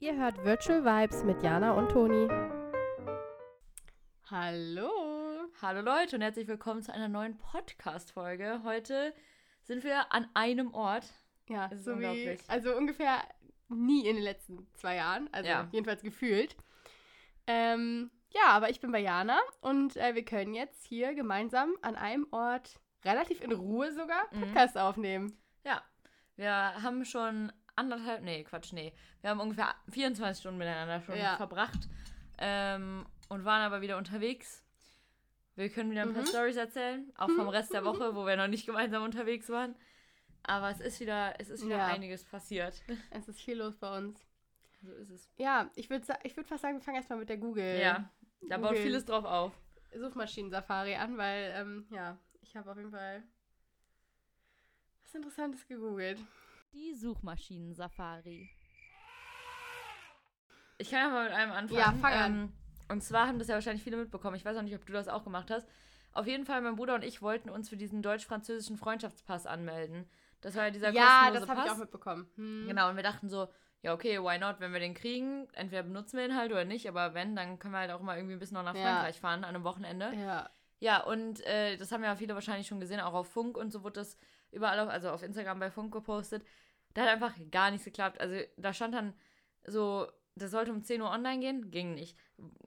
Ihr hört Virtual Vibes mit Jana und Toni. Hallo. Hallo Leute und herzlich willkommen zu einer neuen Podcast-Folge. Heute sind wir an einem Ort. Ja, ist so wie, unglaublich. also ungefähr nie in den letzten zwei Jahren, also Ja. jedenfalls gefühlt. Ähm, ja, aber ich bin bei Jana und äh, wir können jetzt hier gemeinsam an einem Ort relativ in Ruhe sogar Mhm. Podcast aufnehmen. Ja, wir haben schon anderthalb, nee, Quatsch, nee. Wir haben ungefähr 24 Stunden miteinander schon Ja. verbracht ähm, und waren aber wieder unterwegs. Wir können wieder ein paar Mhm. Stories erzählen, auch vom Rest der Woche, wo wir noch nicht gemeinsam unterwegs waren. Aber es ist wieder, es ist wieder Ja. einiges passiert. Es ist viel los bei uns. So ist es. Ja, ich würde ich würd fast sagen, wir fangen erstmal mit der Google Ja, da baut Google. vieles drauf auf. Suchmaschinen-Safari an, weil, ähm, ja, ich habe auf jeden Fall was Interessantes gegoogelt. Die Suchmaschinen-Safari. Ich kann ja mal mit einem anfangen. Ja, fang an. Ähm, und zwar haben das ja wahrscheinlich viele mitbekommen. Ich weiß auch nicht, ob du das auch gemacht hast. Auf jeden Fall, mein Bruder und ich wollten uns für diesen deutsch-französischen Freundschaftspass anmelden. Das war ja dieser Ja, kostenlose das habe ich Pass. auch mitbekommen. Hm. Genau, und wir dachten so, ja, okay, why not, wenn wir den kriegen, entweder benutzen wir ihn halt oder nicht, aber wenn, dann können wir halt auch mal irgendwie ein bisschen noch nach Ja. Frankreich fahren an einem Wochenende. Ja. Ja, und äh, das haben ja viele wahrscheinlich schon gesehen, auch auf Funk und so wurde das überall, auf, also auf Instagram bei Funk gepostet. Da hat einfach gar nichts geklappt. Also da stand dann so, das sollte um 10 Uhr online gehen, ging nicht.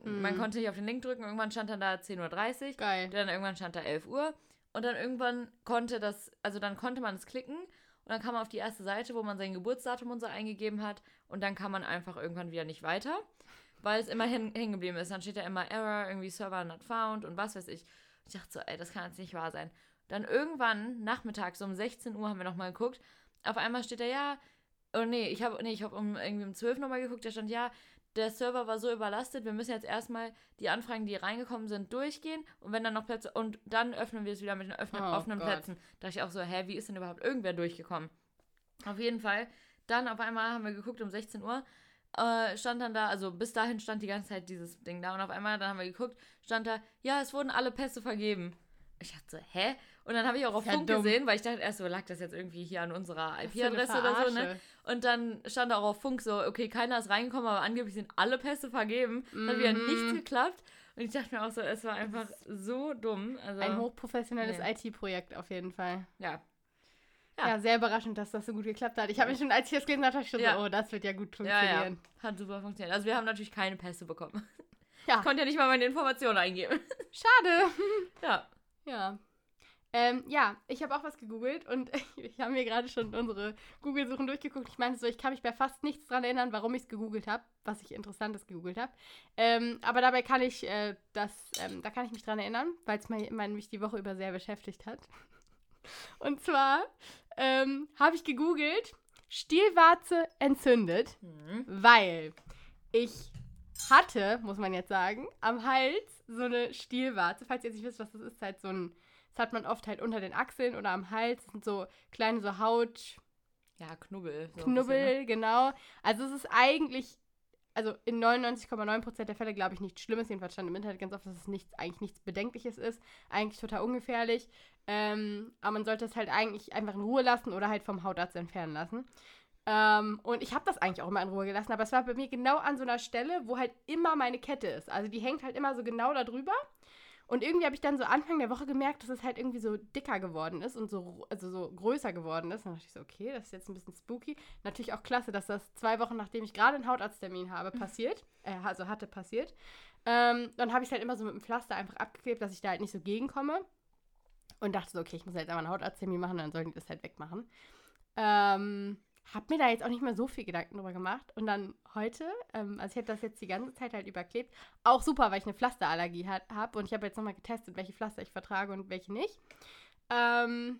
Man Mhm. konnte nicht auf den Link drücken, irgendwann stand dann da 10.30 Uhr, Geil. dann irgendwann stand da 11 Uhr und dann irgendwann konnte das, also dann konnte man es klicken und dann kam man auf die erste Seite, wo man sein Geburtsdatum und so eingegeben hat und dann kam man einfach irgendwann wieder nicht weiter, weil es immer hängen hängen geblieben ist. Dann steht da immer Error, irgendwie Server not found und was weiß ich. Ich dachte so, ey, das kann jetzt nicht wahr sein. Dann irgendwann nachmittags um 16 Uhr haben wir nochmal geguckt. Auf einmal steht da ja, oh nee, ich habe nee, ich habe um irgendwie um 12 nochmal geguckt, da stand ja, der Server war so überlastet, wir müssen jetzt erstmal die Anfragen, die reingekommen sind, durchgehen und wenn dann noch Plätze und dann öffnen wir es wieder mit den öffnen, Oh offenen Gott. Plätzen. Da dachte ich auch so, hä, wie ist denn überhaupt irgendwer durchgekommen? Auf jeden Fall. Dann auf einmal haben wir geguckt um 16 Uhr. Äh, stand dann da, also bis dahin stand die ganze Zeit dieses Ding da und auf einmal, dann haben wir geguckt, stand da, ja, es wurden alle Pässe vergeben. Ich dachte so, hä? Und dann habe ich auch auf ja Funk dumm. gesehen, weil ich dachte erst so, lag das jetzt irgendwie hier an unserer IP-Adresse oder so, ne? Und dann stand auch auf Funk so, okay, keiner ist reingekommen, aber angeblich sind alle Pässe vergeben. Es Hat wieder Mhm. nichts geklappt. Und ich dachte mir auch so, es war einfach so dumm. Also, Ein hochprofessionelles Nee. IT-Projekt auf jeden Fall. ja. Ja. Ja. sehr überraschend, dass das so gut geklappt hat. Ich habe mich schon, als ich das gelesen habe, ich schon Ja. so, oh, das wird ja gut Ja, ja. funktionieren. Hat super funktioniert. Also wir haben natürlich keine Pässe bekommen. Ja. Ich konnte ja nicht mal meine Informationen eingeben. Schade. Ja. Ja. Ähm, ja, ich habe auch was gegoogelt und ich habe mir gerade schon unsere Google-Suchen durchgeguckt. Ich meinte so, ich kann mich bei fast nichts dran erinnern, warum ich es gegoogelt habe, was ich Interessantes gegoogelt habe. Ähm, aber dabei kann ich äh, das, ähm, da kann ich mich dran erinnern, weil es mich die Woche über sehr beschäftigt hat. Und zwar ähm, habe ich gegoogelt, Stielwarze entzündet, Hm. weil ich hatte, muss man jetzt sagen, am Hals so eine Stielwarze. Falls ihr jetzt nicht wisst, was das ist, halt so ein, das hat man oft halt unter den Achseln oder am Hals. Das sind so kleine so Haut, Ja, Knubbel. so Knubbel, bisschen, ne? genau. Also es ist eigentlich, also in 99,9% der Fälle glaube ich nichts Schlimmes. Jedenfalls stand im Internet ganz oft, dass es nichts, eigentlich nichts Bedenkliches ist. Eigentlich total ungefährlich. Ähm, aber man sollte es halt eigentlich einfach in Ruhe lassen oder halt vom Hautarzt entfernen lassen. Ähm, und ich habe das eigentlich auch immer in Ruhe gelassen, aber es war bei mir genau an so einer Stelle, wo halt immer meine Kette ist. Also die hängt halt immer so genau da drüber. Und irgendwie habe ich dann so Anfang der Woche gemerkt, dass es halt irgendwie so dicker geworden ist und so, also so größer geworden ist. Und dann dachte ich so, okay, das ist jetzt ein bisschen spooky. Natürlich auch klasse, dass das zwei Wochen, nachdem ich gerade einen Hautarzttermin habe, passiert. Äh, also hatte passiert. Ähm, dann habe ich es halt immer so mit dem Pflaster einfach abgeklebt, dass ich da halt nicht so gegenkomme. Und dachte so, okay, ich muss jetzt einfach einen Hautarzttermin machen, dann sollen die das halt wegmachen. Ähm, hab mir da jetzt auch nicht mehr so viel Gedanken drüber gemacht. Und dann heute, ähm, also ich habe das jetzt die ganze Zeit halt überklebt. Auch super, weil ich eine Pflasterallergie habe. Und ich habe jetzt nochmal getestet, welche Pflaster ich vertrage und welche nicht. Ähm,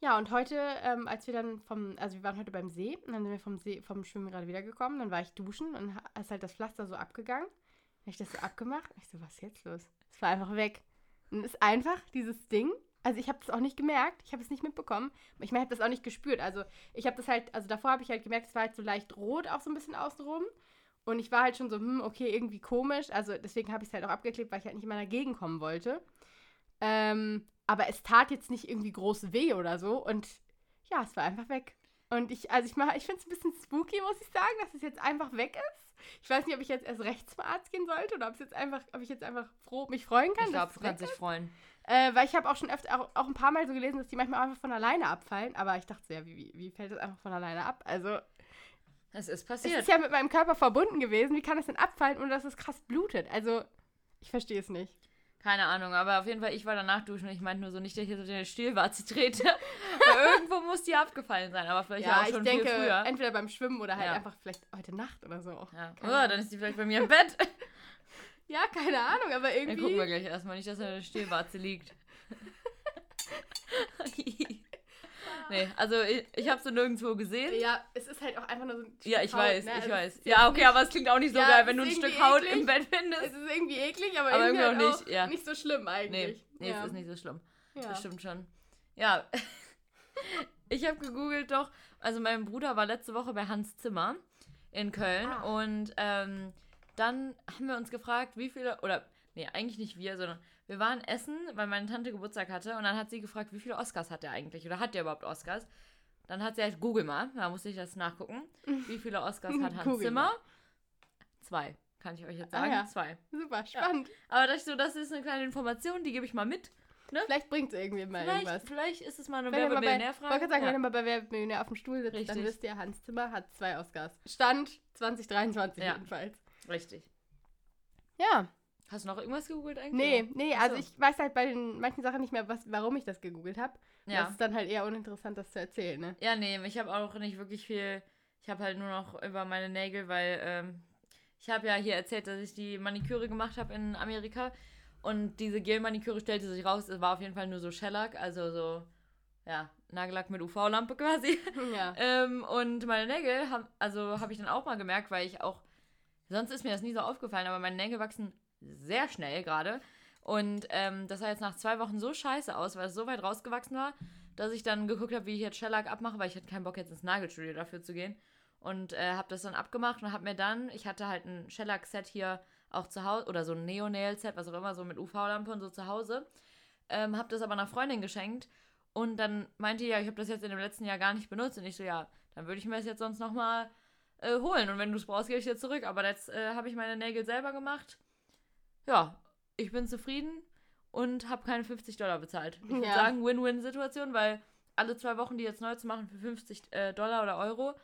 ja, und heute, ähm, als wir dann vom, also wir waren heute beim See, und dann sind wir vom See, vom Schwimmen gerade wiedergekommen, dann war ich duschen und ist halt das Pflaster so abgegangen. Dann hab ich das so abgemacht. Ich so, was ist jetzt los? Es war einfach weg. Und ist einfach dieses Ding. Also ich habe das auch nicht gemerkt, ich habe es nicht mitbekommen. Ich meine, ich habe das auch nicht gespürt. Also ich habe das halt, also davor habe ich halt gemerkt, es war halt so leicht rot, auch so ein bisschen außenrum. Und ich war halt schon so, hm, okay, irgendwie komisch. Also deswegen habe ich es halt auch abgeklebt, weil ich halt nicht immer dagegen kommen wollte. Ähm, aber es tat jetzt nicht irgendwie groß weh oder so. Und ja, es war einfach weg. Und ich, also ich mache, ich finde es ein bisschen spooky, muss ich sagen, dass es jetzt einfach weg ist. Ich weiß nicht, ob ich jetzt erst rechts zum Arzt gehen sollte oder ob es jetzt einfach, ob ich jetzt einfach froh, mich freuen kann. Ich glaube, du es weg kannst dich freuen. Äh, weil ich habe auch schon öfter, auch, auch ein paar Mal so gelesen, dass die manchmal einfach von alleine abfallen. Aber ich dachte ja, wie, wie, wie fällt das einfach von alleine ab? Also, Es ist es passiert. ist ja mit meinem Körper verbunden gewesen. Wie kann das denn abfallen, ohne dass es krass blutet? Also, ich verstehe es nicht. Keine Ahnung, aber auf jeden Fall, ich war danach duschen und ich meinte nur so nicht, dass ich jetzt auf deine Stielwarze trete. Irgendwo muss die abgefallen sein, aber vielleicht ja, Ja, auch ich schon denke, viel früher. entweder beim Schwimmen oder halt Ja. einfach vielleicht heute Nacht oder so. Ja. Oh, dann ist die vielleicht bei mir im Bett. Ja, keine Ahnung, aber Dann gucken wir irgendwie. gleich erstmal nicht, dass er in der Stielwarze liegt. nee, also ich, ich habe sie nirgendwo gesehen. Ja, es ist halt auch einfach nur so ein Ja, Stück ich Haut, weiß, ne? ich Also es weiß. Ja, okay, aber es klingt auch nicht so Ja, geil, es wenn du ein Stück irgendwie Haut eklig. im Bett Es findest. ist irgendwie eklig, aber, Aber irgendwie irgendwie auch halt nicht, ja. nicht so schlimm Nee, eigentlich. nee, ja. es ist nicht so schlimm. Ja. Das stimmt schon. Ja. ich habe gegoogelt doch, also mein Bruder war letzte Woche bei Hans Zimmer in Köln Ah. und ähm, dann haben wir uns gefragt, wie viele, oder, nee, eigentlich nicht wir, sondern wir waren essen, weil meine Tante Geburtstag hatte und dann hat sie gefragt, wie viele Oscars hat er eigentlich oder hat der überhaupt Oscars? Dann hat sie halt, google mal, da musste ich das nachgucken. Wie viele Oscars hat Hans Google Zimmer? mal. Zwei, kann ich euch jetzt Ah, sagen. ja. Zwei. Super, spannend. Aber das, so, das ist eine kleine Information, die gebe ich mal mit. Vielleicht bringt es irgendwie mal Vielleicht, irgendwas. vielleicht ist es mal eine mal bei, ich wollte sagen, Ja. wenn ihr mal bei Wer Millionär auf dem Stuhl sitzt, dann Richtig. wisst ihr, Hans Zimmer hat zwei Oscars. Stand 2023 Ja. jedenfalls. Richtig. Ja, Hast du noch irgendwas gegoogelt eigentlich? nee, nee, also so. ich weiß halt bei den manchen Sachen nicht mehr, was, warum ich das gegoogelt habe. Das Ja. ist dann halt eher uninteressant, das zu erzählen, ne? Ja, nee, ich habe auch nicht wirklich viel. Ich habe halt nur noch über meine Nägel, weil ähm, ich habe ja hier erzählt, dass ich die Maniküre gemacht habe in Amerika. Und diese Gel-Maniküre stellte sich raus, es war auf jeden Fall nur so Shellac, also so, ja, Nagellack mit UV-Lampe quasi. Ja. Ähm, und meine Nägel, haben, also habe ich dann auch mal gemerkt, weil ich auch, sonst ist mir das nie so aufgefallen, aber meine Nägel wachsen sehr schnell gerade. Und ähm, das sah jetzt nach zwei Wochen so scheiße aus, weil es so weit rausgewachsen war, dass ich dann geguckt habe, wie ich jetzt Shellac abmache, weil ich hatte keinen Bock jetzt ins Nagelstudio dafür zu gehen. Und äh, habe das dann abgemacht und habe mir dann, ich hatte halt ein Shellac-Set hier auch zu Hause, oder so ein Neo-Nail-Set, was auch immer, so mit UV-Lampe und so zu Hause. Ähm, habe das aber einer Freundin geschenkt und dann meinte die, ja, ich habe das jetzt in dem letzten Jahr gar nicht benutzt. Und ich so, ja, dann würde ich mir das jetzt sonst nochmal äh, holen. Und wenn du es brauchst, gebe ich dir zurück. Aber jetzt äh, habe ich meine Nägel selber gemacht. Ja, ich bin zufrieden und habe keine 50 Dollar bezahlt. Ich würde Ja. sagen, Win-Win-Situation, weil alle zwei Wochen die jetzt neu zu machen für 50 äh, Dollar oder Euro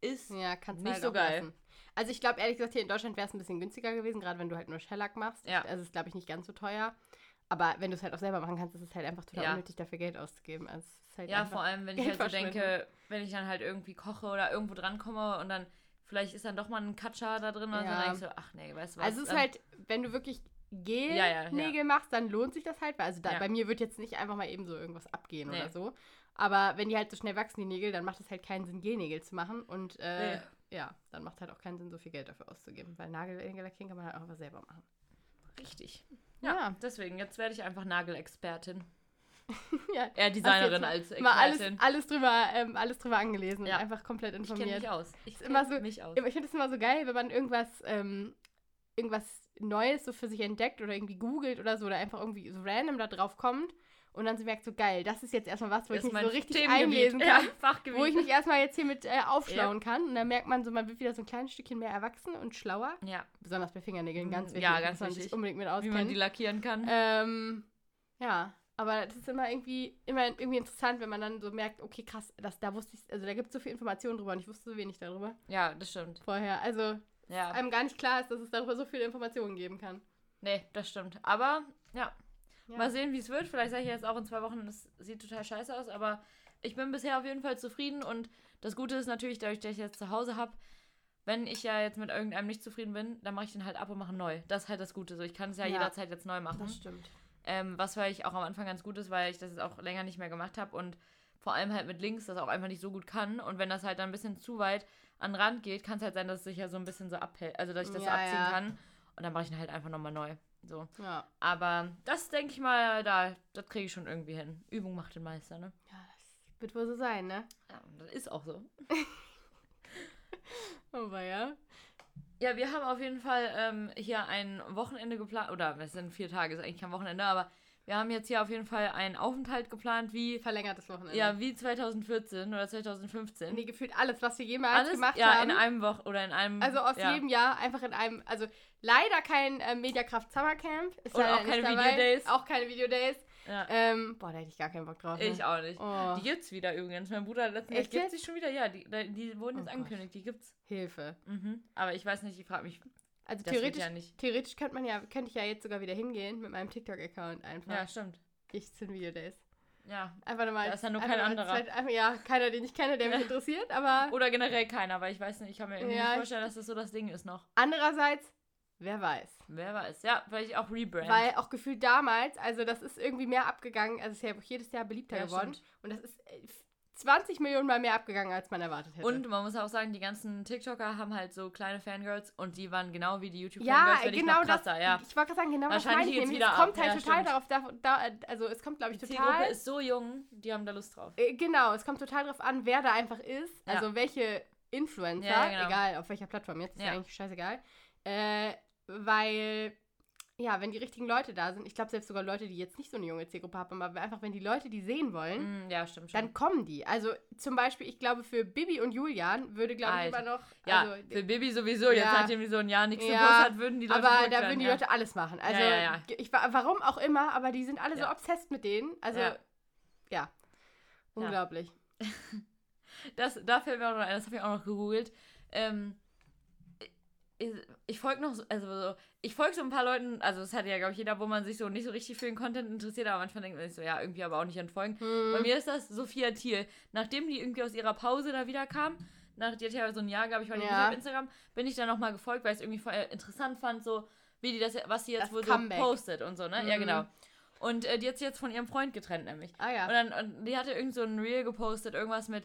ist Ja, Nicht halt so geil. lassen. Also ich glaube ehrlich gesagt, hier in Deutschland wäre es ein bisschen günstiger gewesen, gerade wenn du halt nur Shellac machst. Ja. Also ist glaube ich nicht ganz so teuer. Aber wenn du es halt auch selber machen kannst, ist es halt einfach total Ja. unnötig, dafür Geld auszugeben. Also halt Ja, vor allem, wenn ich halt so denke, wenn ich dann halt irgendwie koche oder irgendwo drankomme und dann vielleicht ist dann doch mal ein Katscha da drin und Ja. dann denke ich so, ach nee, weißt du was. Also es ist dann- halt, wenn du wirklich Gel-Nägel Ja, ja, ja. machst, dann lohnt sich das halt. Weil also da, bei mir wird jetzt nicht einfach mal eben so irgendwas abgehen Nee. oder so. Aber wenn die halt so schnell wachsen, die Nägel, dann macht es halt keinen Sinn, Gelnägel zu machen. Und äh, Nee. ja, dann macht halt auch keinen Sinn, so viel Geld dafür auszugeben. Weil Nagelnägel lackieren kann man halt auch was selber machen. Richtig. Ja, Ja. deswegen, jetzt werde ich einfach Nagelexpertin. ja. Eher Designerin als jetzt Mal alles, Expertin. alles drüber, ähm, alles drüber angelesen Ja. und einfach komplett Ich kenne informiert. mich aus. Ich kenne so- mich aus. Ich finde es immer so geil, wenn man irgendwas, ähm, irgendwas Neues so für sich entdeckt oder irgendwie googelt oder so oder einfach irgendwie so random da drauf kommt und dann so merkt, so geil, das ist jetzt erstmal was, wo Das ich mich so richtig einlesen Ja, kann. Fachgebiet. Wo ich mich erstmal jetzt hier mit äh, aufschlauen kann. Und dann merkt man so, man wird wieder so ein kleines Stückchen mehr erwachsen und schlauer. ja, Besonders bei Fingernägeln, ganz wichtig. ja, ganz wichtig. unbedingt mit wie man die auskennen. lackieren kann. Ähm, ja, aber das ist immer irgendwie, immer irgendwie interessant, wenn man dann so merkt, okay, krass, das, da wusste ich, also da gibt es so viel Informationen drüber und ich wusste so wenig darüber ja, das stimmt. vorher. Also Ja. einem gar nicht klar ist, dass es darüber so viele Informationen geben kann. Nee, das stimmt. Aber, ja. Ja. Mal sehen, wie es wird. Vielleicht sage ich jetzt auch in zwei Wochen, das sieht total scheiße aus, aber ich bin bisher auf jeden Fall zufrieden und das Gute ist natürlich, dadurch, dass ich jetzt zu Hause habe, wenn ich ja jetzt mit irgendeinem nicht zufrieden bin, dann mache ich den halt ab und mache neu. Das ist halt das Gute. So, ich kann es ja, Ja. jederzeit jetzt neu machen. stimmt. Ähm, was vielleicht auch am Anfang ganz gut ist, weil ich das jetzt auch länger nicht mehr gemacht habe und vor allem halt mit links das auch einfach nicht so gut kann. Und wenn das halt dann ein bisschen zu weit an den Rand geht, kann es halt sein, dass es sich ja so ein bisschen so abhält, also dass ich das so Ja, abziehen ja. kann. Und dann mache ich ihn halt einfach nochmal neu. So. Ja. Aber das denke ich mal, da, das kriege ich schon irgendwie hin. Übung macht den Meister, ne? ja, das wird wohl so sein, ne? Ja, das ist auch so. Aber ja. Ja, wir haben auf jeden Fall ähm, hier ein Wochenende geplant, oder es sind vier Tage, ist eigentlich kein Wochenende, aber wir haben jetzt hier auf jeden Fall einen Aufenthalt geplant, wie, Verlängertes Wochenende. ja, wie 2014 oder 2015. Nee, gefühlt alles, was wir jemals Alles gemacht ja, haben. in einem Woche oder in einem. also aus ja. jedem Jahr einfach in einem, also leider kein äh, Mediakraft Summercamp. Ist Und auch keine dabei. Videodays. Auch keine Videodays. Ja. Ähm, boah, da hätte ich gar keinen Bock drauf. ne? Ich auch nicht. Oh, Die gibt's wieder übrigens. Mein Bruder hat letztens Echt gibt's die schon wieder? Ja, die, die wurden Oh jetzt Gott. angekündigt, die gibt's. Hilfe. Mhm. Aber ich weiß nicht, ich frage mich, Also theoretisch, ja theoretisch könnte man ja, könnte ich ja jetzt sogar wieder hingehen mit meinem TikTok-Account einfach. Ja, stimmt. Ich zu den Videodays. Ja. Einfach nochmal. Da ist ja nur kein anderer. Zeit- einfach, ja, keiner, den ich kenne, der mich interessiert, aber Oder generell keiner, weil ich weiß nicht, ich kann mir irgendwie Ja, nicht ich- vorstellen, dass das so das Ding ist noch. andererseits, wer weiß. Wer weiß. Ja, vielleicht auch Rebrand. Weil auch gefühlt damals, also das ist irgendwie mehr abgegangen, also es ist ja auch jedes Jahr beliebter Ja, geworden. stimmt. Und das ist äh, 20 Millionen Mal mehr abgegangen, als man erwartet hätte. Und man muss auch sagen, die ganzen TikToker haben halt so kleine Fangirls und die waren genau wie die ja, YouTube-Fangirls, wenn genau das. ja. Ich wollte gerade sagen, genau das Wahrscheinlich meine ich wieder Es kommt ab. halt Ja, total stimmt. darauf, da, da, also es kommt, glaube ich, Die total. Zielgruppe ist so jung, die haben da Lust drauf. Äh, Genau, es kommt total darauf an, wer da einfach ist. Ja. Also welche Influencer, Ja, ja, genau. egal auf welcher Plattform jetzt, ist ja, Ja. eigentlich scheißegal. Äh, weil, ja, wenn die richtigen Leute da sind, ich glaube selbst sogar Leute, die jetzt nicht so eine junge Zielgruppe haben, aber einfach, wenn die Leute die sehen wollen, Mm, ja, stimmt schon. dann kommen die. Also zum Beispiel, ich glaube, für Bibi und Julian würde, glaube ich, immer noch. ja, also, für Bibi sowieso, jetzt Ja. nachdem die so ein Jahr nichts Ja, hat, würden die Leute aber da würden die ja. Leute alles machen. Also, Ja. Ich, wa- warum auch immer, aber die sind alle so obsessed mit denen. Also, Ja. ja. Unglaublich. Das, da fällt mir auch noch ein, das habe ich auch noch gegoogelt. Ähm, ich, folge noch, so, also so, ich folge so ein paar Leuten, also das hat ja, glaube ich, jeder, wo man sich so nicht so richtig für den Content interessiert, aber manchmal denkt man sich so, ja, irgendwie aber auch nicht entfolgen. Hm. Bei mir ist das Sophia Thiel. Nachdem die irgendwie aus ihrer Pause da wieder kam, nach, die hat ja so ein Jahr, glaube ich, war die Ja. auf Instagram, bin ich dann nochmal gefolgt, weil ich es irgendwie voll interessant fand, so wie die das, was sie jetzt Das wohl Comeback. so postet und so, ne? Ja, Mhm. genau. Und äh, die hat sich jetzt von ihrem Freund getrennt, nämlich. Ah ja. Und dann, und die hatte irgend so ein Reel gepostet, irgendwas mit,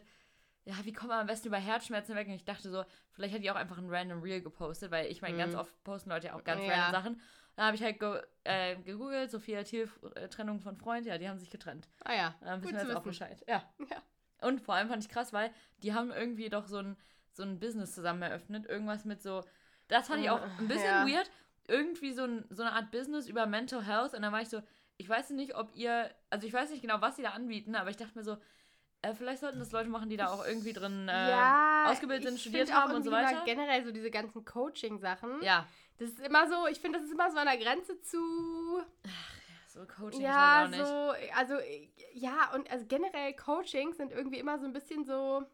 ja, wie kommt man am besten über Herzschmerzen weg? Und ich dachte so, vielleicht hat die auch einfach ein random Reel gepostet, weil ich meine, Mhm. ganz oft posten Leute ja auch ganz Ja. random Sachen. Dann habe ich halt ge äh, gegoogelt, Sophia Thiel, äh, Trennung von Freund, ja, die haben sich getrennt. ah ja. Dann Gut wissen wir jetzt auch. Bescheid. Ja. Ja. Und vor allem fand ich krass, weil die haben irgendwie doch so ein, so ein Business zusammen eröffnet. Irgendwas mit so. Das fand ich auch ein bisschen Ja. weird. Irgendwie so, ein, so eine Art Business über Mental Health. Und dann war ich so, ich weiß nicht, ob ihr. Also ich weiß nicht genau, was sie da anbieten, aber ich dachte mir so, äh, vielleicht sollten das Leute machen, die da auch irgendwie drin äh, ja, ausgebildet sind, studiert haben und so weiter. Generell so diese ganzen Coaching-Sachen. Ja. Das ist immer so, ich finde, das ist immer so an der Grenze zu. So Coaching, ja, ich weiß auch nicht. so. Also, ja, und also generell Coachings sind irgendwie immer so ein bisschen so.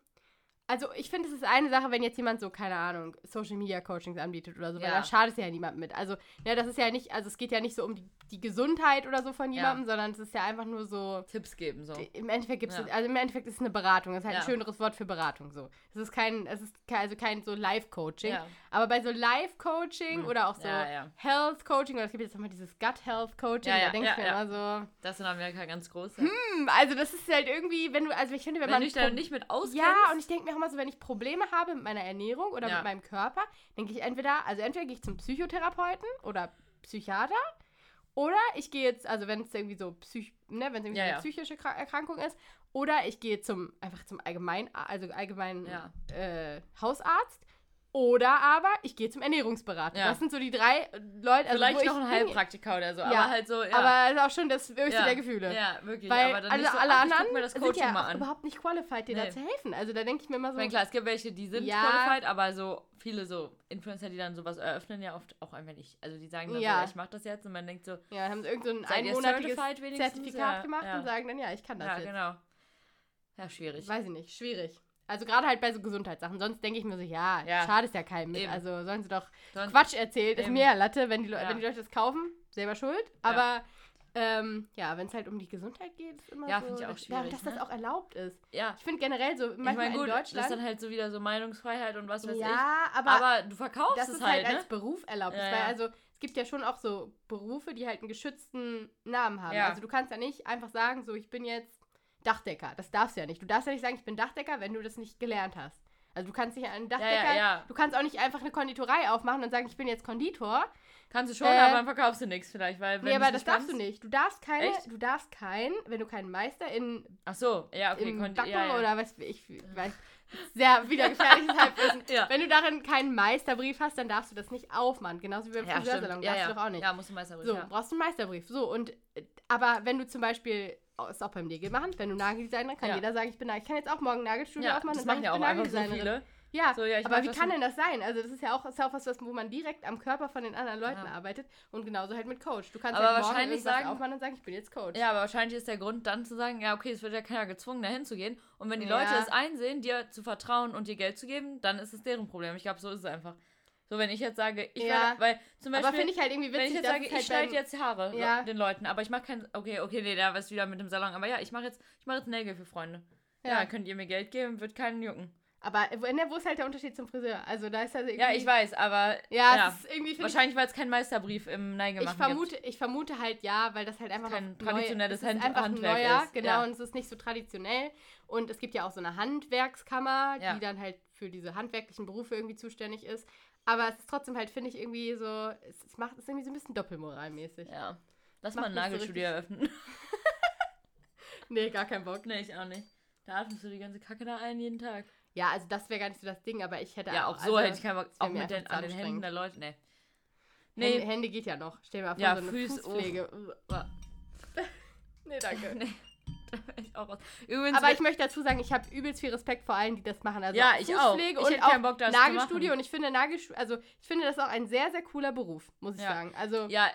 Also, ich finde, es ist eine Sache, wenn jetzt jemand so, keine Ahnung, Social Media Coachings anbietet oder so, weil Ja. da schadet es ja niemandem mit. Also, ja, das ist ja nicht, also es geht ja nicht so um die, die Gesundheit oder so von Ja. jemandem, sondern es ist ja einfach nur so. Tipps geben, so. Im Endeffekt gibt es, Ja. also im Endeffekt ist es eine Beratung. Das ist halt ein Ja. schöneres Wort für Beratung. So, es ist kein, es ist kein, also kein so Live-Coaching. Ja. Aber bei so Live-Coaching Hm. oder auch so Ja, ja. Health-Coaching oder es gibt jetzt nochmal dieses Gut-Health-Coaching, Ja, ja, da ja, ich mir ja. immer so, Das ist in Amerika ganz groß. Ja. hm, also das ist halt irgendwie, wenn du, also ich finde, wenn, Wenn man du dich da nicht mit auskennst. ja, und ich denke mir auch immer so, wenn ich Probleme habe mit meiner Ernährung oder Ja. mit meinem Körper, denke ich entweder, also entweder gehe ich zum Psychotherapeuten oder Psychiater oder ich gehe jetzt, also wenn es irgendwie so psych, ne, wenn es irgendwie Ja, eine ja. psychische Kra- Erkrankung ist, oder ich gehe zum einfach zum allgemein, also allgemeinen Ja. äh, Hausarzt. Oder aber ich gehe zum Ernährungsberater. Ja. Das sind so die drei Leute. Also Vielleicht noch ich ein. Heilpraktiker oder so, Ja, aber halt so, ja. Aber ist auch schon das höchste ja. der Gefühle. Ja, wirklich. Weil aber dann alle, so, ich anderen sind ja mal auch an. überhaupt nicht qualified, dir da Nee. zu helfen. Also da denke ich mir immer Ich so. meine, klar, es gibt welche, die sind Ja. qualified, aber so viele so Influencer, die dann sowas eröffnen, ja oft auch einfach nicht. Also die sagen dann Ja. so, ich mach das jetzt und man denkt so, Ja, haben sie irgend so ein einmonatiges? Zertifikat Ja, gemacht ja. und sagen dann, ja, ich kann das ja, jetzt. genau. Ja, schwierig. Weiß ich nicht, schwierig. Also gerade halt bei so Gesundheitssachen. Sonst denke ich mir so, ja, Ja. schade ist ja keinem mit. Eben. Also sollen sie doch Sonst- Quatsch erzählt. Ist Eben. ja Latte, wenn die, Ja. wenn die Leute das kaufen, selber schuld. Aber ähm, ja, wenn es halt um die Gesundheit geht, ist immer Ja, so, ich auch schwierig, dass ne? das auch erlaubt ist. Ja, Ich finde generell so, ich manchmal meine, gut, in das ist Deutschland. dann halt so wieder so Meinungsfreiheit und was weiß ja, ich. aber, Aber du verkaufst das es ist halt, halt, als ne? Beruf erlaubt. Ja, ist, weil ja. also es gibt ja schon auch so Berufe, die halt einen geschützten Namen haben. Ja. Also du kannst ja nicht einfach sagen, so ich bin jetzt Dachdecker. Das darfst du ja nicht. Du darfst ja nicht sagen, ich bin Dachdecker, wenn du das nicht gelernt hast. Also du kannst nicht einen Ja, Dachdecker, ja, ja. du kannst auch nicht einfach eine Konditorei aufmachen und sagen, ich bin jetzt Konditor. Kannst du schon, Äh, aber dann verkaufst du nichts vielleicht, weil wenn nee, aber das darfst kannst- du nicht. Du darfst keine, Echt? du darfst kein, wenn du keinen Meister in Ach so, ja, okay, Backen ja, ja. oder was ich weiß, Sehr wieder gefährliches Halbwissen. Ja. Wenn du darin keinen Meisterbrief hast, dann darfst du das nicht aufmachen. Genauso wie beim Ja, Friseursalon. Ja, darfst ja. du doch auch nicht. Ja, musst du Meisterbrief, So, brauchst du einen Meisterbrief. So, und aber wenn du zum Beispiel, oh, ist auch beim Nägel machen, wenn du Nageldesigner, kann jeder sagen, ich bin Ich kann jetzt auch morgen Nagelstudio aufmachen das machen ja auch einfach so viele. Ja, So, ja, aber mag wie kann denn das sein? Also das ist ja auch, ist ja auch was, wo man direkt am Körper von den anderen Leuten Ja. arbeitet und genauso halt mit Coach. Du kannst Aber halt wahrscheinlich sagen- aufmachen und sagen, ich bin jetzt Coach. Ja, aber wahrscheinlich ist der Grund dann zu sagen, ja, okay, es wird ja keiner gezwungen, dahin zu gehen. Und wenn die Ja. Leute es einsehen, dir zu vertrauen und dir Geld zu geben, dann ist es deren Problem. Ich glaube, so ist es einfach. So, wenn ich jetzt sage, ich Ja. werde, weil zum Beispiel, aber finde ich halt irgendwie witzig, wenn ich jetzt sage, halt ich schneide jetzt Haare Ja. den Leuten, aber ich mache kein, okay, okay, nee, da ist wieder mit dem Salon, aber ja, ich mache jetzt, ich mache jetzt Nägel für Freunde. Ja. Ja. könnt ihr mir Geld geben, wird keinen jucken. Aber wo, ne, wo ist halt der Unterschied zum Friseur? Also da ist also irgendwie... Ja, ich weiß, aber Ja, Ja. es ist irgendwie... wahrscheinlich, weil es keinen Meisterbrief im Neigemachen ich, vermute, ich vermute halt ja, weil das halt einfach kein noch traditionelles neu, es ist einfach Handwerk neuer, ist, genau, ja. und es ist nicht so traditionell. Und es gibt ja auch so eine Handwerkskammer, Ja. die dann halt für diese handwerklichen Berufe irgendwie zuständig ist. Aber es ist trotzdem halt, finde ich, irgendwie so, es, es macht es irgendwie so ein bisschen doppelmoralmäßig. Ja. Lass Macht mal ein nicht so Nagelstudio eröffnen. Nee, gar kein Bock. nee, ich auch nicht. Da atmest du die ganze Kacke da ein jeden Tag. Ja, also das wäre gar nicht so das Ding, aber ich hätte Ja, auch so also, hätte ich keinen Bock. Auch mit den, an den Händen der Leute. Nee. Hände, Nee. Hände geht ja noch. Stell dir mal vor, Ja, so eine Füße, oh. Fußpflege. Uah. nee, danke. nee. Ich auch raus. Übrigens, Aber ich möchte dazu sagen, ich habe übelst viel Respekt vor allen, die das machen. Also Ja, auch ich auch. Fußpflege Ich und hätte auch keinen Bock, das Nagelstudio. Und ich finde Nagelstudio, also ich finde das auch ein sehr, sehr cooler Beruf, muss ich Ja. sagen. Also ja,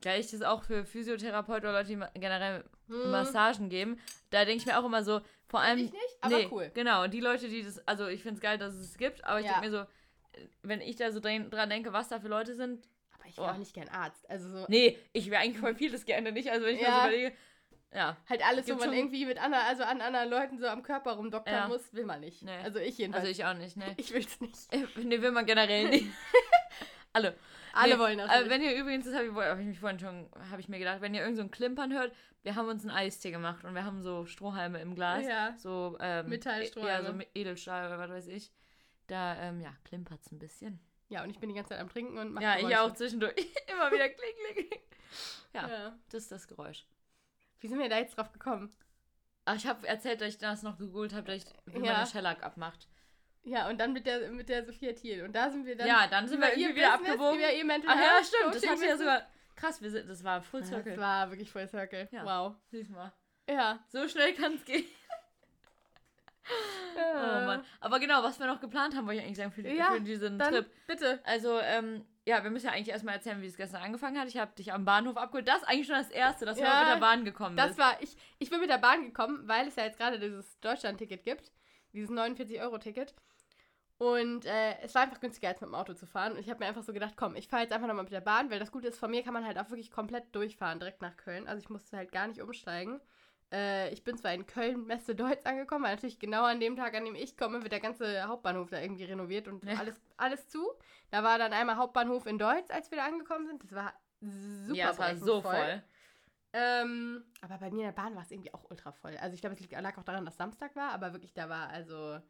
gleich das auch für Physiotherapeuten oder Leute, die generell hm, Massagen geben. Da denke ich mir auch immer so, vor allem. ich nicht, aber nee, cool. Genau, und die Leute, die das. Also, ich finde es geil, dass es es gibt, aber ich Ja. denke mir so, wenn ich da so dran, denke, was da für Leute sind. Aber ich wäre Oh. auch nicht gern Arzt. Also so Nee, ich wäre eigentlich voll vieles gerne nicht. Also, wenn ich mir Ja. so überlege. Ja, halt alles, wo man irgendwie mit anderen, also an anderen Leuten so am Körper rumdoktern Ja. muss, will man nicht. Nee. Also ich jedenfalls. also ich auch nicht, ne. ich will's nicht. Äh, Nee, will man generell nicht. Alle. Alle Nee, wollen das Aber nicht. wenn ihr übrigens, das habe ich, hab ich mich vorhin schon, habe ich mir gedacht, wenn ihr irgend so ein Klimpern hört, wir haben uns einen Eistee gemacht und wir haben so Strohhalme im Glas. Ja. So, ähm, Metallstrohhalme. Ja, so Edelstahl oder was weiß ich. Da, ähm, ja, klimpert es ein bisschen. Ja, und ich bin die ganze Zeit am Trinken und mach ja, ich Geräusche. auch zwischendurch. Immer wieder klick, klick, klick. Ja, Ja. das ist das Geräusch. Wie sind wir da jetzt drauf gekommen? Ach, ich habe erzählt, dass ich das noch gegoogelt habe, dass ich, wie Ja. man Shellac abmacht. Ja, und dann mit der, mit der Sophia Thiel. Und da sind wir dann ja, dann sind wir irgendwie wieder Business, abgebogen. Über ihr Mental Ach ja, Health stimmt, das Coaching hatte ja Business. sogar. Krass, wir sind, das war Full Circle. Das war wirklich Full Circle. Ja. Wow. Siehst mal. Ja. So schnell kann es gehen. Oh Mann. Aber genau, was wir noch geplant haben, wollte ich eigentlich sagen für, Ja, für diesen Dann Trip. bitte. Also, ähm, ja, wir müssen ja eigentlich erstmal erzählen, wie es gestern angefangen hat. Ich habe dich am Bahnhof abgeholt. Das ist eigentlich schon das Erste, dass du Ja, mal mit der Bahn gekommen Das bist. war, ich, ich bin mit der Bahn gekommen, weil es ja jetzt gerade dieses Deutschland-Ticket gibt. Dieses 49-Euro-Ticket. Und äh, es war einfach günstiger, als mit dem Auto zu fahren. Und ich habe mir einfach so gedacht, komm, ich fahre jetzt einfach nochmal mit der Bahn, weil das Gute ist, von mir kann man halt auch wirklich komplett durchfahren, direkt nach Köln. Also ich musste halt gar nicht umsteigen. Äh, ich bin zwar in Köln Messe Deutz angekommen, weil natürlich genau an dem Tag, an dem ich komme, wird der ganze Hauptbahnhof da irgendwie renoviert und Ja. alles, alles zu. Da war dann einmal Hauptbahnhof in Deutz, als wir da angekommen sind. Das war super ja, es war so voll. voll. Ähm, aber bei mir in der Bahn war es irgendwie auch ultra voll. Also ich glaube, es lag auch daran, dass Samstag war, aber wirklich, da war also,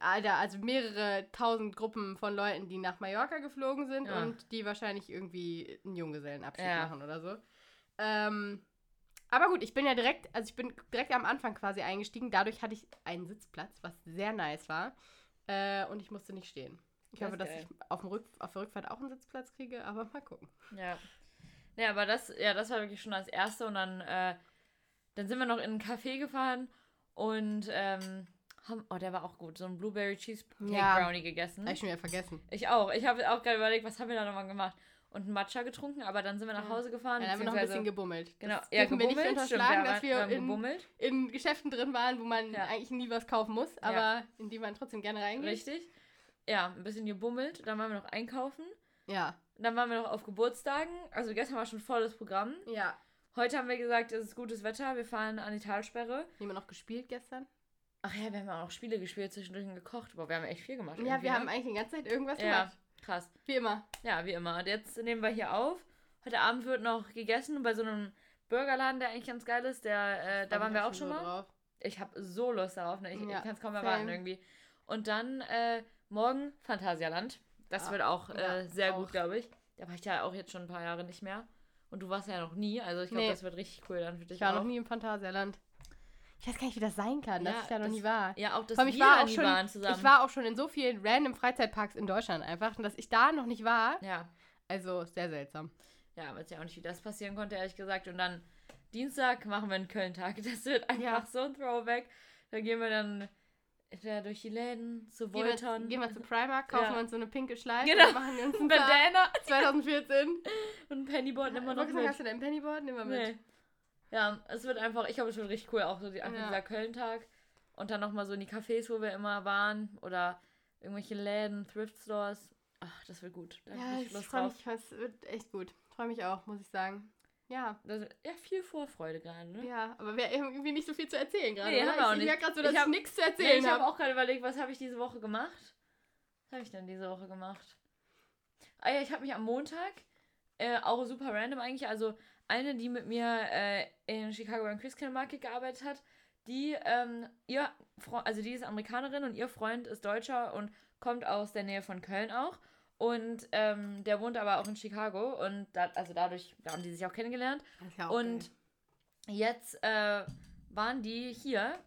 Alter, also mehrere tausend Gruppen von Leuten, die nach Mallorca geflogen sind Ja. und die wahrscheinlich irgendwie einen Junggesellenabschied Ja. machen oder so. Ähm, aber gut, ich bin ja direkt, also ich bin direkt am Anfang quasi eingestiegen. Dadurch hatte ich einen Sitzplatz, was sehr nice war. Äh, und ich musste nicht stehen. Ich Das hoffe, dass geil. ich auf, dem Rück auf der Rückfahrt auch einen Sitzplatz kriege, aber mal gucken. Ja. Ja, aber das, ja, das war wirklich schon das Erste. Und dann, äh, dann sind wir noch in einen Café gefahren und ähm, haben, oh, der war auch gut, so ein Blueberry Cheesecake Ja. Brownie gegessen. Habe ich schon wieder vergessen. Ich auch. Ich habe auch gerade überlegt, was haben wir da nochmal gemacht? Und Matcha getrunken, aber dann sind wir nach Ja. Hause gefahren. Dann haben wir noch ein bisschen gebummelt. Genau, Das ja, dürfen wir nicht gebummelt, stimmt, unterschlagen, ja, dass wir wir haben in, gebummelt. in Geschäften drin waren, wo man Ja. eigentlich nie was kaufen muss, aber in die man trotzdem gerne reingeht. Richtig. Ja, ein bisschen gebummelt. Dann waren wir noch einkaufen. Ja. Dann waren wir noch auf Geburtstagen. Also gestern war schon volles Programm. Ja. Heute haben wir gesagt, es ist gutes Wetter. Wir fahren an die Talsperre. Haben wir noch gespielt gestern? Ach ja, wir haben auch noch Spiele gespielt, zwischendurch gekocht. Boah, wir haben echt viel gemacht. Ja, wir ne? haben eigentlich die ganze Zeit irgendwas Ja, gemacht. Krass. Wie immer. Ja, wie immer. Und jetzt nehmen wir hier auf. Heute Abend wird noch gegessen bei so einem Burgerladen, der eigentlich ganz geil ist. Der, äh, da waren wir auch schon mal. Drauf. Ich habe so Lust darauf. Ne? Ich, Ja, ich kann es kaum erwarten irgendwie. Und dann äh, morgen Phantasialand. Das Ah, wird auch äh, ja, sehr auch. gut, glaube ich. Da war ich ja auch jetzt schon ein paar Jahre nicht mehr. Und du warst ja noch nie. Also ich glaube, Nee. das wird richtig cool dann für dich Ich war auch. noch nie im Phantasialand. Ich weiß gar nicht, wie das sein kann, dass Ja, ich da noch das- nie war. Ja, auch, dass allem, wir ich war auch nie schon, waren zusammen. ich war auch schon in so vielen random Freizeitparks in Deutschland einfach. Dass ich da noch nicht war, ja. also sehr seltsam. Ja, weiß ja auch nicht, wie das passieren konnte, ehrlich gesagt. Und dann Dienstag machen wir einen Köln-Tag. Das wird einfach Ja. so ein Throwback. Da gehen wir dann durch die Läden zu Gehen wir, Volton. gehen wir zu Primark, kaufen Ja. wir uns so eine pinke Schleife Genau. und machen uns ein einen. Bandana 2014. und ein Pennyboard nehmen wir noch mit. hast du dein Pennyboard? Nehmen wir mit. Nee. Ja, es wird einfach, ich glaube, es wird richtig cool, auch so die, einfach Ja. dieser Köln-Tag. Und dann nochmal so in die Cafés, wo wir immer waren. Oder irgendwelche Läden, Thrift Stores. Ach, das wird gut. Da Ja, ich freue mich, es wird echt gut. Freue mich auch, muss ich sagen. Ja, Das, ja, viel Vorfreude gerade, ne? ja, aber wir haben irgendwie nicht so viel zu erzählen gerade. Nee, oder? haben wir auch ich, ich nicht. merke gerade so, Ich dass ich, hab- nichts zu Nee, erzählen ich habe habe. auch gerade überlegt, was habe ich diese Woche gemacht? Was habe ich denn diese Woche gemacht? Ah ja, ich habe mich am Montag, äh, auch super random eigentlich, also eine, die mit mir äh, in Chicago beim Christian Market gearbeitet hat, die, ähm, ihr, also die ist Amerikanerin und ihr Freund ist Deutscher und kommt aus der Nähe von Köln auch. Und ähm, der wohnt aber auch in Chicago und da, also dadurch da haben die sich auch kennengelernt. Ja auch Und geil. jetzt äh, waren die hier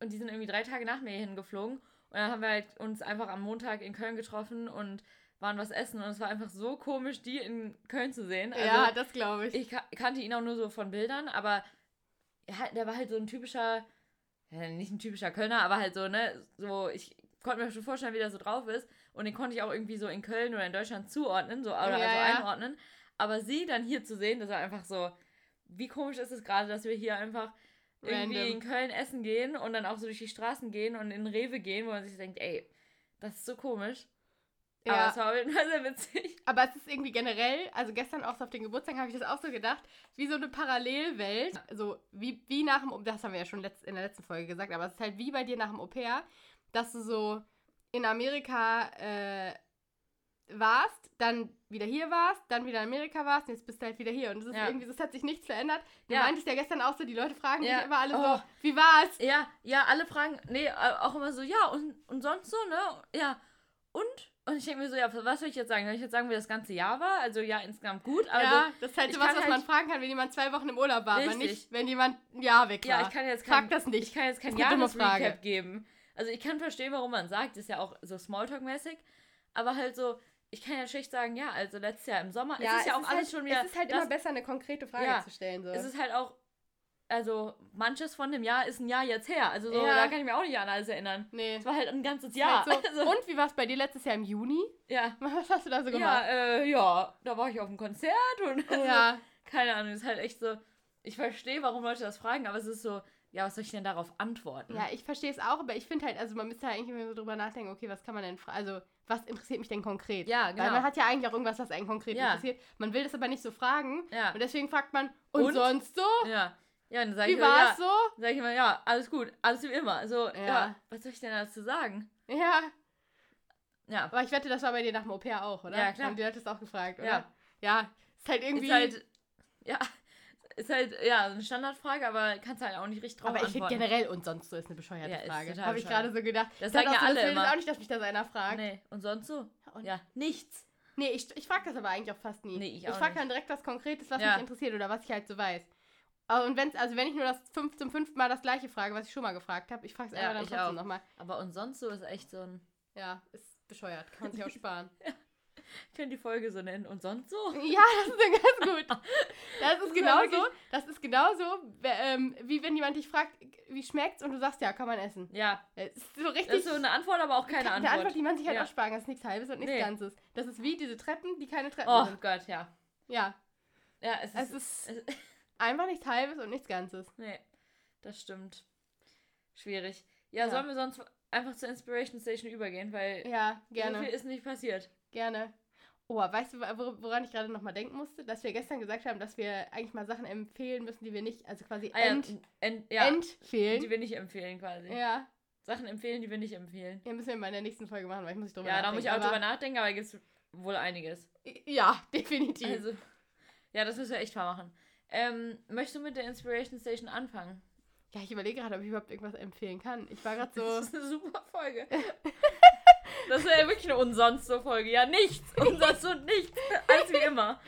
und die sind irgendwie drei Tage nach mir hierhin geflogen. Und dann haben wir halt uns einfach am Montag in Köln getroffen und waren was essen. Und es war einfach so komisch, die in Köln zu sehen. Also, ja, das glaube ich. ich ka kannte ihn auch nur so von Bildern, aber er der war halt so ein typischer, ja, nicht ein typischer Kölner, aber halt so, ne, so, ich konnte mir schon vorstellen, wie der so drauf ist. Und den konnte ich auch irgendwie so in Köln oder in Deutschland zuordnen, so, oder Ja, also ja. einordnen. Aber sie dann hier zu sehen, das war einfach so, wie komisch ist es gerade, dass wir hier einfach irgendwie Random. in Köln essen gehen und dann auch so durch die Straßen gehen und in Rewe gehen, wo man sich denkt, ey, das ist so komisch. Aber Ja. es war auf jeden Fall sehr witzig. Aber es ist irgendwie generell, also gestern auch so auf den Geburtstag habe ich das auch so gedacht, wie so eine Parallelwelt. So wie, wie nach dem, das haben wir ja schon letzt, in der letzten Folge gesagt, aber es ist halt wie bei dir nach dem Au-pair, dass du so in Amerika äh, warst, dann wieder hier warst, dann wieder in Amerika warst und jetzt bist du halt wieder hier. Und es ist Ja. irgendwie, es hat sich nichts verändert. Du Ja. meintest ja gestern auch so, die Leute fragen Ja. dich immer alle Oh. so, wie war's? Ja, ja, alle fragen, nee, auch immer so, ja, und, und sonst so, ne? Ja, und? Und ich denke mir so, ja, was soll ich jetzt sagen? Soll ich jetzt sagen, wie das ganze Jahr war? Also ja, insgesamt gut, aber ja, das ist halt so was, was halt- man fragen kann, wenn jemand zwei Wochen im Urlaub war, aber Richtig. nicht, wenn jemand ein Jahr weg war. ja, ich kann jetzt Frag kein, das nicht. ich kann jetzt kein Jahresrecap geben. Also ich kann verstehen, warum man sagt, ist ja auch so Smalltalk-mäßig, aber halt so, ich kann ja schlicht sagen, ja, also letztes Jahr im Sommer, es ist ja auch alles halt, schon wieder, Es ist halt immer besser, eine konkrete Frage Ja, zu stellen. So. es ist halt auch, also manches von dem Jahr ist ein Jahr jetzt her, also so, Ja. da kann ich mir auch nicht an alles erinnern. nee. Es war halt ein ganzes Ist Jahr. Halt so. Also, Und wie war es bei dir letztes Jahr im Juni? ja. Was hast du da so Ja, gemacht? äh, ja, da war ich auf einem Konzert und also, Ja, keine Ahnung, ist halt echt so, ich verstehe, warum Leute das fragen, aber es ist so, ja, was soll ich denn darauf antworten? ja, ich verstehe es auch, aber ich finde halt, also man müsste halt eigentlich immer so drüber nachdenken, okay, was kann man denn fragen? Also, was interessiert mich denn konkret? Ja, Weil genau. man hat ja eigentlich auch irgendwas, was einen konkret Ja. interessiert. Man will das aber nicht so fragen. ja, Und deswegen fragt man, und, Und? sonst so? ja. Ja, dann sag ich Wie immer, war's ja, so? sag ich immer, ja, alles gut, alles wie immer. So, ja. Ja. was soll ich denn dazu sagen? Ja, Ja, aber ich wette, das war bei dir nach dem Au-pair auch, oder? Ja, klar. Haben die Leute das auch gefragt, oder? Ja. Ja, ist halt irgendwie... ist halt, ja, ist halt, ja, eine Standardfrage, aber kannst halt auch nicht richtig drauf aber ich finde antworten. generell und sonst so ist eine bescheuerte Ja, Frage. Habe ich gerade so gedacht. Das Ich sagen ja so, alle das immer. auch nicht, dass mich das einer fragt. Nee, und sonst so? Und- Ja, nichts. Nee, ich, ich frage das aber eigentlich auch fast nie. Nee, ich ich auch frage nicht. dann direkt was Konkretes, was Ja. mich interessiert oder was ich halt so weiß. Und wenn's, also wenn ich nur das fünf, zum fünften Mal das gleiche frage, was ich schon mal gefragt habe, ich frage es Ja, einfach dann trotzdem nochmal. Aber und sonst so ist echt so ein, Ja, ist bescheuert. Kann man sich auch sparen. ich könnte die Folge so nennen. Und sonst so? ja, das ist dann ganz gut. Das ist ja genauso, das ist genauso, w- ähm, wie wenn jemand dich fragt, wie schmeckt's und du sagst, ja, kann man essen. Ja, Das ist so richtig. das ist so eine Antwort, aber auch keine Eine Antwort. Antwort, die man sich halt Ja. auch sparen kann. Das ist nichts Halbes und nichts Nee. Ganzes. Das ist wie diese Treppen, die keine Treppen Oh sind. Gott, ja. Ja, Ja, es ist, es ist einfach nichts Halbes und nichts Ganzes. Nee, das stimmt. Schwierig. Ja, Ja. sollen wir sonst einfach zur Inspiration Station übergehen, weil Ja, so gerne. viel ist nicht passiert. Gerne. Oh, weißt du, wor- woran ich gerade nochmal denken musste? Dass wir gestern gesagt haben, dass wir eigentlich mal Sachen empfehlen müssen, die wir nicht, also quasi Ah, ja, ent, ent, ja, empfehlen. die wir nicht empfehlen quasi. ja, Sachen empfehlen, die wir nicht empfehlen. ja, müssen wir mal in der nächsten Folge machen, weil ich muss drüber Ja, da nachdenken. muss ich auch drüber nachdenken, aber da gibt es wohl einiges. Ja, definitiv. Also, ja, das müssen wir echt mal machen. Ähm, möchtest du mit der Inspiration Station anfangen? ja, ich überlege gerade, ob ich überhaupt irgendwas empfehlen kann. Ich war gerade so. Das ist eine super Folge. Das ist ja wirklich eine unsonst so Folge. Ja, nichts. Unsonst und nichts. Alles wie immer.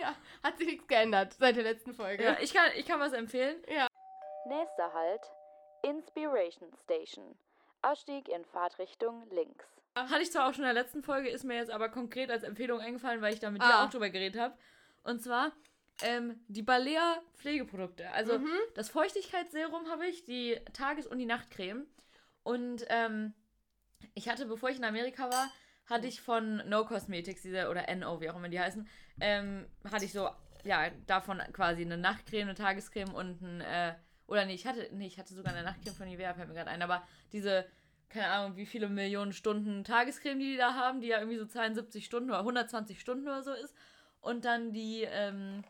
ja, hat sich nichts geändert seit der letzten Folge. Ja, ich kann, ich kann was empfehlen. Ja. Nächster Halt, Inspiration Station. Ausstieg in Fahrtrichtung links. Hatte ich zwar auch schon in der letzten Folge, ist mir jetzt aber konkret als Empfehlung eingefallen, weil ich da mit dir Ah. auch drüber geredet habe. Und zwar ähm, die Balea Pflegeprodukte. Also Mhm. das Feuchtigkeitsserum habe ich, die Tages- und die Nachtcreme. Und ähm, ich hatte, bevor ich in Amerika war, hatte ich von No Cosmetics, diese, oder NO, wie auch immer die heißen, ähm, hatte ich so, ja, davon quasi eine Nachtcreme, eine Tagescreme und ein, äh, oder nee, ich hatte, nee, ich hatte sogar eine Nachtcreme von Nivea, fällt mir gerade ein, aber diese, keine Ahnung, wie viele Millionen Stunden Tagescreme, die die da haben, die ja irgendwie so 72 Stunden oder 120 Stunden oder so ist. Und dann die, ähm,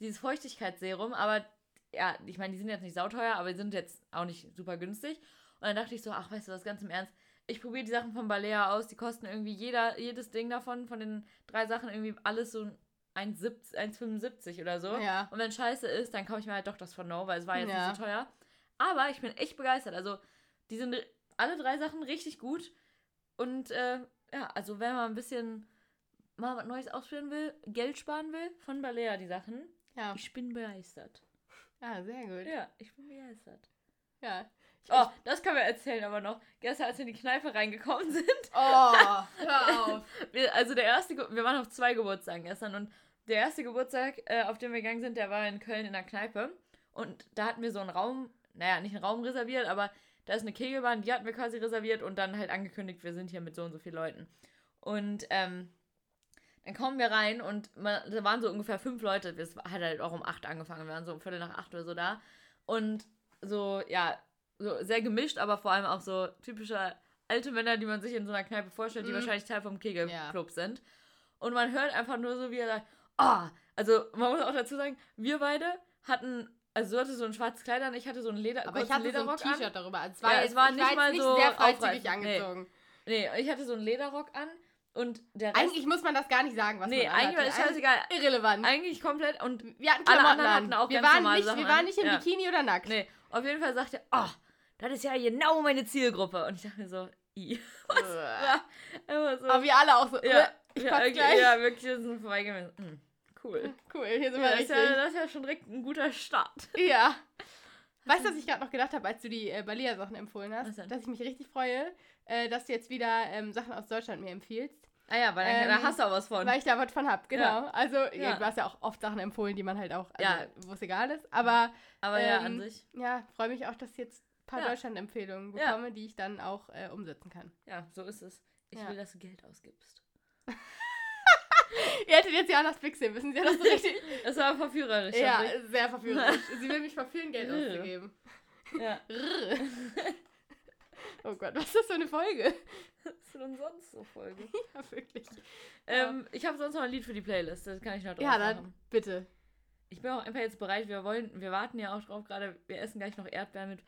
dieses Feuchtigkeitsserum, aber ja, ich meine, die sind jetzt nicht sauteuer, aber die sind jetzt auch nicht super günstig. Und dann dachte ich so, ach, weißt du was, ganz im Ernst, ich probiere die Sachen von Balea aus, die kosten irgendwie jeder, jedes Ding davon, von den drei Sachen irgendwie alles so 1,70 1,75 oder so. Ja. Und wenn scheiße ist, dann kaufe ich mir halt doch das von No, weil es war jetzt Ja. nicht so teuer. Aber ich bin echt begeistert. Also, die sind alle drei Sachen richtig gut. Und äh, ja, also wenn man ein bisschen mal was Neues ausprobieren will, Geld sparen will, von Balea die Sachen. Ja. Ich bin begeistert. Ah, sehr gut. Ja, ich bin begeistert. Ja. Ich, Oh, das können wir erzählen aber noch. Gestern, als wir in die Kneipe reingekommen sind. oh, hör auf. Wir, also der erste, wir waren auf zwei Geburtstagen gestern und der erste Geburtstag, äh, auf den wir gegangen sind, der war in Köln in der Kneipe. Und da hatten wir so einen Raum, naja, nicht einen Raum reserviert, aber da ist eine Kegelbahn, die hatten wir quasi reserviert und dann halt angekündigt, wir sind hier mit so und so vielen Leuten. Und ähm, dann kommen wir rein und man, da waren so ungefähr fünf Leute. Es hat halt auch um acht angefangen, wir waren so um Viertel nach acht oder so da. Und so, ja, so sehr gemischt, aber vor allem auch so typische alte Männer, die man sich in so einer Kneipe vorstellt, die Mhm. wahrscheinlich Teil vom Kegelclub Ja. sind. Und man hört einfach nur so, wie er sagt, oh, also man muss auch dazu sagen, wir beide hatten, also du hattest so ein schwarzes Kleid an, ich hatte so ein Leder, Aber ich hatte so ein Lederrock. T-Shirt darüber. Es war, Ja, es war ich nicht mal nicht so sehr freizügig aufreißend. Nee. angezogen. Nee, ich hatte so einen Lederrock an und der Rest, Eigentlich muss man das gar nicht sagen, was nee, man eigentlich war es scheißegal. Irrelevant. Eigentlich komplett und Wir hatten alle anderen an. hatten auch wir ganz waren normale nicht, Sachen Wir waren nicht im Ja. Bikini oder nackt. Nee, auf jeden Fall sagte er, oh, das ist ja genau meine Zielgruppe. Und ich dachte mir so, i. Was? So. Aber wir alle auch so, ja, ich ja, gleich. ja, wirklich, wir sind vorbeigegangen. Hm, cool. Cool, hier sind Ja, wir das, ist richtig. ja, das ist ja schon direkt ein guter Start. Ja. Weißt du, was ich gerade noch gedacht habe, als du die äh, Balea-Sachen empfohlen hast? Dass ich mich richtig freue, äh, dass du jetzt wieder ähm, Sachen aus Deutschland mir empfiehlst. Ah ja, weil Ähm, da hast du auch was von. Weil ich da was von hab, genau. Ja. Also, ja. Ja. du hast ja auch oft Sachen empfohlen, die man halt auch, also, Ja. wo es egal ist. Aber Aber ja, ähm, an sich. ja, freue mich auch, dass ich jetzt ein paar Ja. Deutschland-Empfehlungen Ja. bekomme, die ich dann auch äh, umsetzen kann. Ja, so ist es. Ich Ja. will, dass du Geld ausgibst. Ihr hättet jetzt ja auch das sehen müssen. Sie das so richtig. Das war verführerisch. ja, sehr verführerisch. Sie will mich verführen, Geld Ja. auszugeben. ja. Oh Gott, was ist das für eine Folge? Was ist denn sonst so Folge? Ja, wirklich. ähm, ich habe sonst noch ein Lied für die Playlist. Das kann ich noch drauf Ja, dann machen. bitte. Ich bin auch einfach jetzt bereit. Wir wollen, wir warten ja auch drauf gerade. Wir essen gleich noch Erdbeeren mit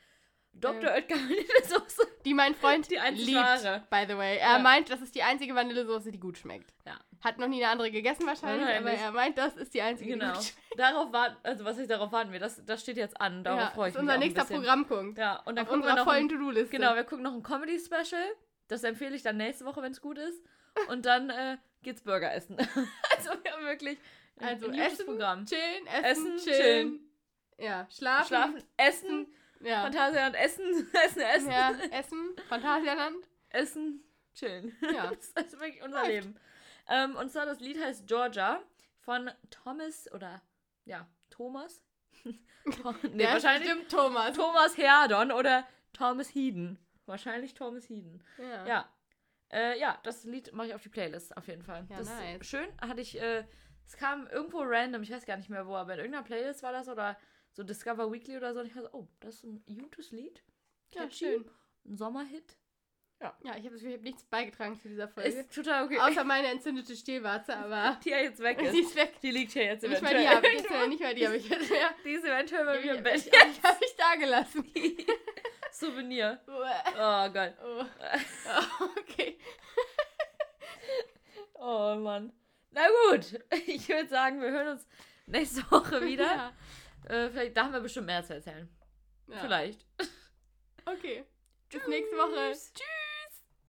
Dr. Ähm. Oetker Vanillesoße. Die mein Freund Die liebt, wahre. by the way. Er Ja. meint, das ist die einzige Vanillesoße, die gut schmeckt. Ja. Hat noch nie eine andere gegessen wahrscheinlich, aber Wahrscheinlich. er meint, das ist die einzige, Genau. die gut schmeckt. Darauf warten, also was ich darauf warten wir, das, das steht jetzt an. Darauf ja, freue ich das ist mich. unser nächster. Programmpunkt. Ja, und dann Auf gucken wir unserer noch. vollen To-Do-Liste. genau, wir gucken noch ein Comedy-Special. Das empfehle ich dann nächste Woche, wenn es gut ist. Und dann äh, geht's Burger essen. also wir haben wirklich ein, Also ein essen, Programm. Chillen, essen, Essen, chillen. chillen. Ja, schlafen. Schlafen, essen, Ja. Phantasialand, essen, essen, essen. ja, essen, Phantasialand. Essen, chillen. Ja. das ist wirklich unser Läuft. Leben. Ähm, und zwar das Lied heißt Georgia von Thomas oder ja, Thomas? Nee, ist wahrscheinlich bestimmt Thomas. Thomas Herdon oder Thomas Heeden. Wahrscheinlich Thomas Heeden. Ja. Ja. Äh, ja, das Lied mache ich auf die Playlist auf jeden Fall. Ja, das nice. ist schön. Hatte ich, äh, es kam irgendwo random, ich weiß gar nicht mehr wo, aber in irgendeiner Playlist war das oder so Discover Weekly oder so. Und ich war so, oh, das ist ein gutes Lied. Ja, schön. Ein Sommerhit. Ja, ich habe Gefühl, ich habe nichts beigetragen zu dieser Folge. Ist total okay. Außer meine entzündete Stillwarze, aber die ja jetzt weg die ist. ist weg. Die liegt hier jetzt Nicht mal eventuell. die habe ich, jetzt, nicht mal die habe ich jetzt mehr. die ist eventuell bei Die mir im habe Bett. ich, hab ich, hab ich da gelassen. Souvenir. Oh Gott. Oh. Oh, okay. Oh Mann. Na gut. Ich würde sagen, wir hören uns nächste Woche wieder. Ja. Äh, vielleicht, da haben wir bestimmt mehr zu erzählen. Ja. Vielleicht. Okay. Bis nächste Woche. Tschüss.